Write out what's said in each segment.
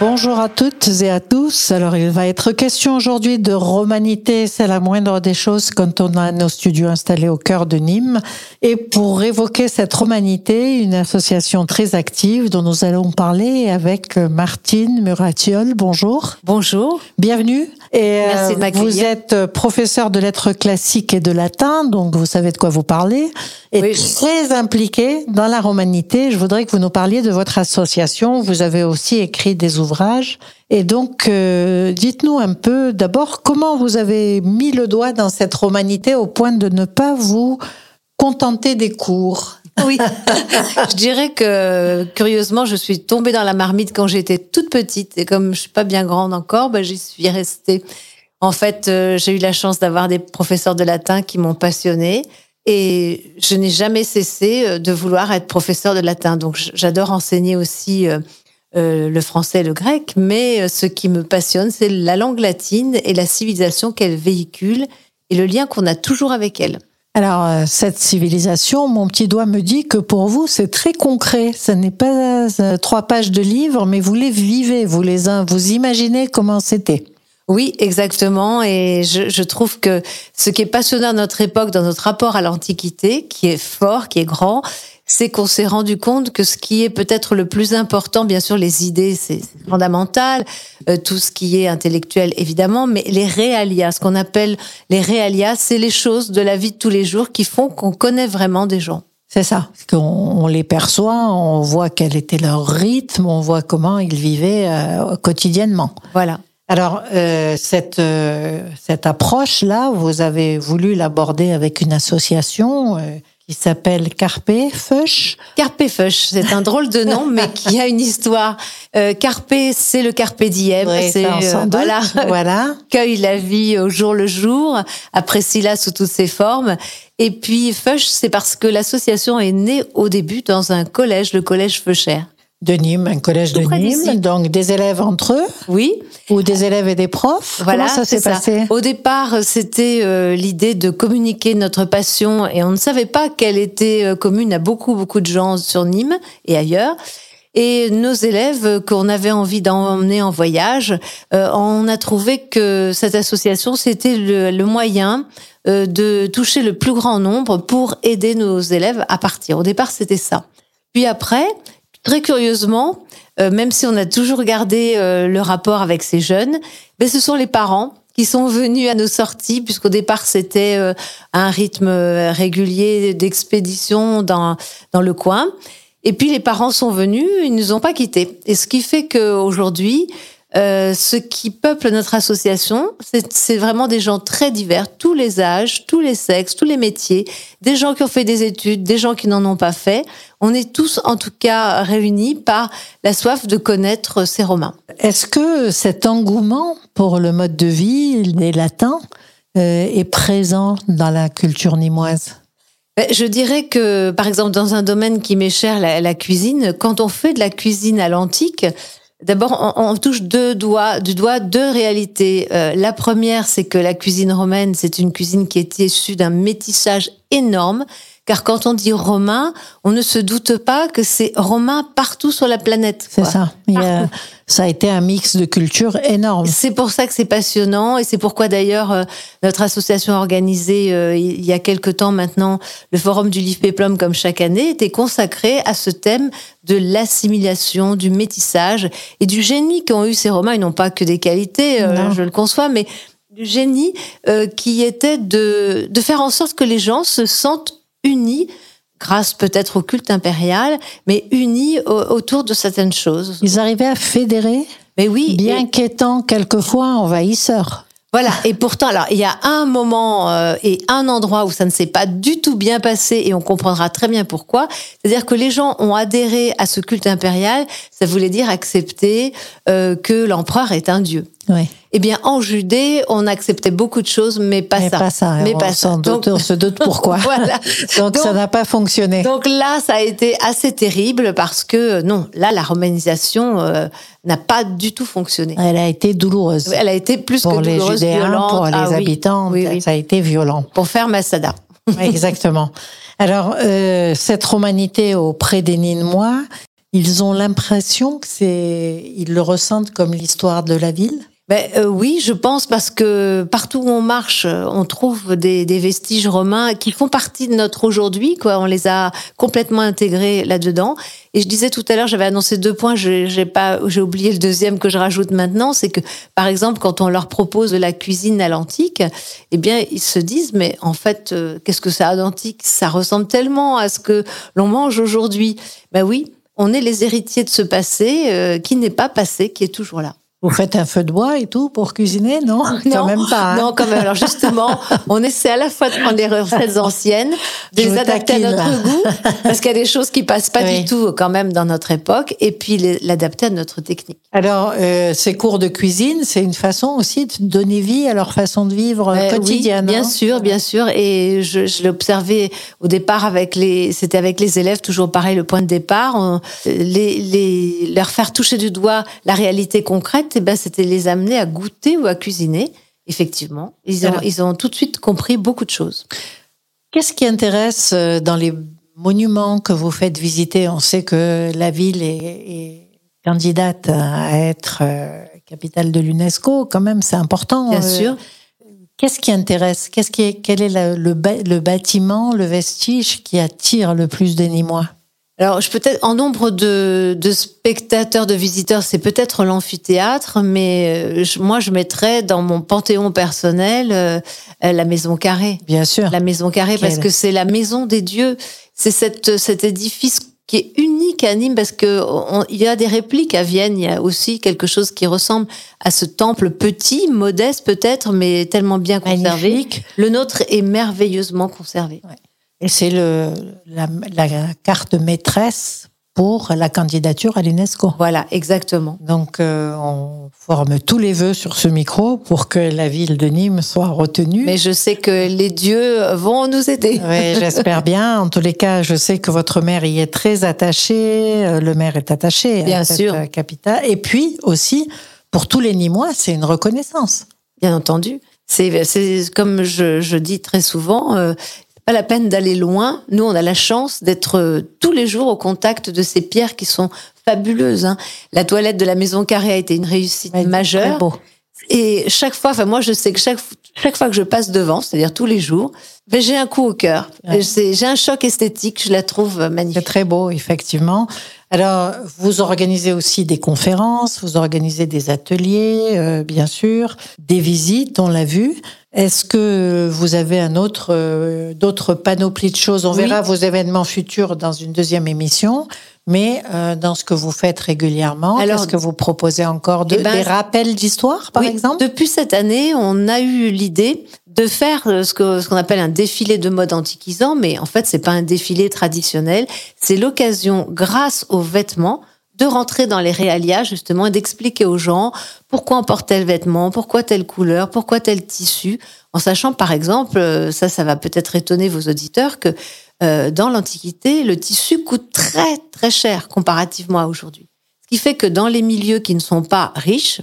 Bonjour à toutes et à tous. Alors, il va être question aujourd'hui de romanité. C'est la moindre des choses quand on a nos studios installés au cœur de Nîmes. Et pour évoquer cette romanité, une association très active dont nous allons parler avec Martine Muratiol. Bonjour. Bonjour. Bienvenue. Et Merci de vous êtes professeur de lettres classiques et de latin, donc vous savez de quoi vous parlez. Et Oui. très impliqué dans la romanité. Je voudrais que vous nous parliez de votre association. Vous avez aussi écrit des ouvrages. Et donc, euh, dites-nous un peu d'abord comment vous avez mis le doigt dans cette romanité au point de ne pas vous contenter des cours? Oui. je dirais que curieusement, je suis tombée dans la marmite quand j'étais toute petite et comme je suis pas bien grande encore, ben, j'y suis restée. En fait, euh, j'ai eu la chance d'avoir des professeurs de latin qui m'ont passionnée et je n'ai jamais cessé euh, de vouloir être professeur de latin. Donc j'adore enseigner aussi euh, le français et le grec, mais ce qui me passionne, c'est la langue latine et la civilisation qu'elle véhicule et le lien qu'on a toujours avec elle. Alors, euh, cette civilisation, mon petit doigt me dit que pour vous, c'est très concret. Ce n'est pas euh, trois pages de livres, mais vous les vivez, vous les vous imaginez comment c'était. Oui, exactement. Et je, je trouve que ce qui est passionnant à notre époque, dans notre rapport à l'Antiquité, qui est fort, qui est grand, c'est qu'on s'est rendu compte que ce qui est peut-être le plus important, bien sûr, les idées, c'est fondamental, euh, tout ce qui est intellectuel, évidemment, mais les réalias, ce qu'on appelle les réalias, c'est les choses de la vie de tous les jours qui font qu'on connaît vraiment des gens. C'est ça. Qu'on on les perçoit, on voit quel était leur rythme, on voit comment ils vivaient euh, quotidiennement. Voilà. Alors, euh, cette, euh, cette approche-là, vous avez voulu l'aborder avec une association qui s'appelle Carpe Fush. Carpe Fush, c'est un drôle de nom, mais qui a une histoire. Euh, carpe, c'est le carpe diem. Ouais, c'est euh, voilà, voilà. cueille la vie au jour le jour, apprécie la sous toutes ses formes. Et puis Fush, c'est parce que l'association est née au début dans un collège, le collège Feucher. De Nîmes, un collège de Tout Nîmes. Donc, des élèves entre eux Oui, ou des élèves et des profs? voilà, Comment ça s'est passé? Au départ, c'était euh, l'idée de communiquer notre passion et on ne savait pas qu'elle était euh, commune à beaucoup, beaucoup de gens sur Nîmes et ailleurs. Et nos élèves qu'on avait envie d'emmener en voyage, euh, on a trouvé que cette association, c'était le, le moyen de toucher le plus grand nombre pour aider nos élèves à partir. Au départ, c'était ça. Puis après, très curieusement, euh, même si on a toujours gardé euh, le rapport avec ces jeunes, ben, ce sont les parents qui sont venus à nos sorties, puisqu'au départ c'était euh, un rythme régulier d'expédition dans, dans le coin. Et puis les parents sont venus, ils nous ont pas quittés. Et ce qui fait qu'aujourd'hui, euh, ce qui peuple notre association, c'est vraiment des gens très divers, tous les âges, tous les sexes, tous les métiers, des gens qui ont fait des études, des gens qui n'en ont pas fait. On est tous, en tout cas, réunis par la soif de connaître ces Romains. Est-ce que cet engouement pour le mode de vie des latins euh, est présent dans la culture nimoise Ben, Je dirais que, par exemple, dans un domaine qui m'est cher, la, la cuisine, quand on fait de la cuisine à l'antique, d'abord, on, touche deux doigts, du doigt deux réalités. Euh, la première, c'est que la cuisine romaine, c'est une cuisine qui est issue d'un métissage énorme. Car quand on dit romain, on ne se doute pas que c'est romain partout sur la planète. C'est ça. Il y a- ça a été un mix de cultures énorme. C'est pour ça que c'est passionnant et c'est pourquoi d'ailleurs euh, notre association a organisé euh, il y a quelque temps maintenant le forum du livre péplum comme chaque année était consacré à ce thème de l'assimilation, du métissage et du génie qu'ont eu ces Romains. Ils n'ont pas que des qualités, euh, je le conçois, mais du génie qui était de, de faire en sorte que les gens se sentent unis grâce peut-être au culte impérial, mais unis au- autour de certaines choses. Ils arrivaient à fédérer, Mais oui, bien et- qu'étant quelquefois envahisseurs. Voilà. Et pourtant, alors, il y a un moment euh, et un endroit où ça ne s'est pas du tout bien passé et on comprendra très bien pourquoi. C'est-à-dire que les gens ont adhéré à ce culte impérial. Ça voulait dire accepter euh, que l'empereur est un dieu. Ouais. Eh bien, en Judée, on acceptait beaucoup de choses, mais pas mais ça. Pas ça. Mais on pas ça. Donc, on se doute pourquoi. voilà. donc, ça n'a pas fonctionné. Donc là, ça a été assez terrible parce que non, là, la romanisation euh, n'a pas du tout fonctionné. Elle a été douloureuse. Elle a été plus pour que les douloureuse, Judéens, violente. pour les Ah oui. habitants, Oui, oui. ça a été violent. Pour faire Masada. Exactement. Alors, euh, cette romanité auprès des Nîmois, ils ont l'impression que c'est, ils le ressentent comme l'histoire de la ville? Ben, euh, oui, je pense parce que partout où on marche, euh, on trouve des, des vestiges romains qui font partie de notre aujourd'hui. Quoi, on les a complètement intégrés là-dedans. Et je disais tout à l'heure, j'avais annoncé deux points, j'ai pas, j'ai oublié le deuxième que je rajoute maintenant, c'est que par exemple, quand on leur propose la cuisine à l'antique, eh bien, ils se disent, mais en fait, euh, qu'est-ce que ça a d'antique? Ça ressemble tellement à ce que l'on mange aujourd'hui. Ben oui, on est les héritiers de ce passé euh, qui n'est pas passé, qui est toujours là. Vous faites un feu de bois et tout pour cuisiner, non? Quand même pas. hein Non, quand même. Alors justement, on essaie à la fois de prendre des recettes anciennes, de Je les adapter à notre là. goût, parce qu'il y a des choses qui passent pas Oui. du tout quand même dans notre époque, et puis l'adapter à notre technique. Alors, euh, ces cours de cuisine, c'est une façon aussi de donner vie à leur façon de vivre Euh, quotidienne. oui, bien hein sûr, bien sûr. Et je, je l'ai observé au départ avec les, c'était avec les élèves, toujours pareil, le point de départ. On- les, les, leur faire toucher du doigt la réalité concrète, ben, c'était les amener à goûter ou à cuisiner. Effectivement, ils ont, Alors- ils ont tout de suite compris beaucoup de choses. Qu'est-ce qui intéresse euh, dans les monuments que vous faites visiter? On sait que la ville est, est candidate à être euh, capitale de l'UNESCO. Quand même, c'est important. Bien Euh, sûr. Qu'est-ce qui intéresse? Qu'est-ce qui est, Quel est la- le, le bâtiment, le vestige qui attire le plus des Nîmois? Alors, je peut-être en nombre de, de spectateurs, de visiteurs, c'est peut-être l'amphithéâtre, mais euh, je- moi, je mettrais dans mon panthéon personnel euh, la maison carrée. Bien sûr. La maison carrée, parce que c'est la maison des dieux. C'est cette, cet édifice qui est unique à Nîmes, parce que on- il y a des répliques à Vienne. Il y a aussi quelque chose qui ressemble à ce temple petit, modeste peut-être, mais tellement bien conservé. Magnifique. Le nôtre est merveilleusement conservé. Et c'est la, la carte maîtresse pour la candidature à l'UNESCO. Voilà, exactement. Donc, euh, on forme tous les vœux sur ce micro pour que la ville de Nîmes soit retenue. Mais je sais que les dieux vont nous aider. Oui, j'espère bien. En tous les cas, je sais que votre maire y est très attaché. euh, Le maire est attaché Bien à cette sûr. capitale. Et puis aussi, pour tous les Nîmois, c'est une reconnaissance. Bien entendu. C'est, c'est comme je, je dis très souvent, euh, pas la peine d'aller loin. Nous, on a la chance d'être euh, tous les jours au contact de ces pierres qui sont fabuleuses. hein. La toilette de la maison carrée a été une réussite Ouais, majeure. Très beau. Et chaque fois, enfin moi, je sais que chaque, chaque fois que je passe devant, c'est-à-dire tous les jours, ben, j'ai un coup au cœur. Ouais. C'est- J'ai un choc esthétique. Je la trouve C'est magnifique. très beau, effectivement. Alors, vous organisez aussi des conférences, vous organisez des ateliers, euh, bien sûr, des visites, on l'a vu. Est-ce que vous avez un autre, euh, d'autres panoplies de choses? On Oui. verra vos événements futurs dans une deuxième émission, mais euh, dans ce que vous faites régulièrement, Alors- qu'est-ce que vous proposez encore de, Eh ben, Des rappels d'histoire, par Oui, exemple? Depuis cette année, on a eu l'idée de faire euh, ce que ce qu'on appelle un défilé de mode antiquisant, mais en fait, c'est pas un défilé traditionnel. C'est l'occasion, grâce aux vêtements, de rentrer dans les réalia justement et d'expliquer aux gens pourquoi on porte tel vêtement, pourquoi telle couleur, pourquoi tel tissu, en sachant par exemple, euh, ça, ça va peut-être étonner vos auditeurs que euh, dans l'Antiquité, le tissu coûte très très cher comparativement à aujourd'hui. Ce qui fait que dans les milieux qui ne sont pas riches,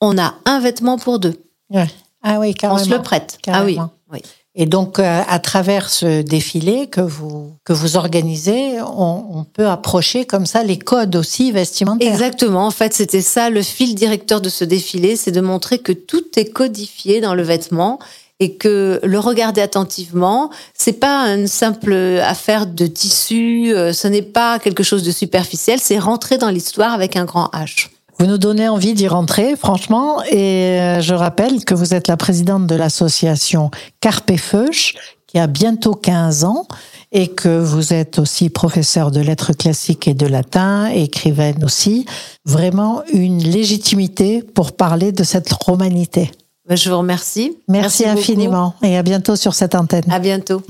on a un vêtement pour deux. Ouais. Ah oui, On carrément. se le prête. Ah oui. Oui. Et donc, euh, à travers ce défilé que vous, que vous organisez, on, on peut approcher comme ça les codes aussi vestimentaires. Exactement. En fait, c'était ça le fil directeur de ce défilé, c'est de montrer que tout est codifié dans le vêtement et que le regarder attentivement, c'est pas une simple affaire de tissu, euh, ce n'est pas quelque chose de superficiel, c'est rentrer dans l'histoire avec un grand H. Vous nous donnez envie d'y rentrer, franchement. Et euh, je rappelle que vous êtes la présidente de l'association Carpe Feuch, qui a bientôt 15 ans, et que vous êtes aussi professeur de lettres classiques et de latin, écrivaine aussi. Vraiment une légitimité pour parler de cette romanité. Ben, Je vous remercie. Merci, infiniment et à bientôt sur cette antenne. À bientôt.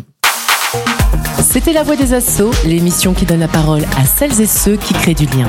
C'était La Voix des Assauts, l'émission qui donne la parole à celles et ceux qui créent du lien.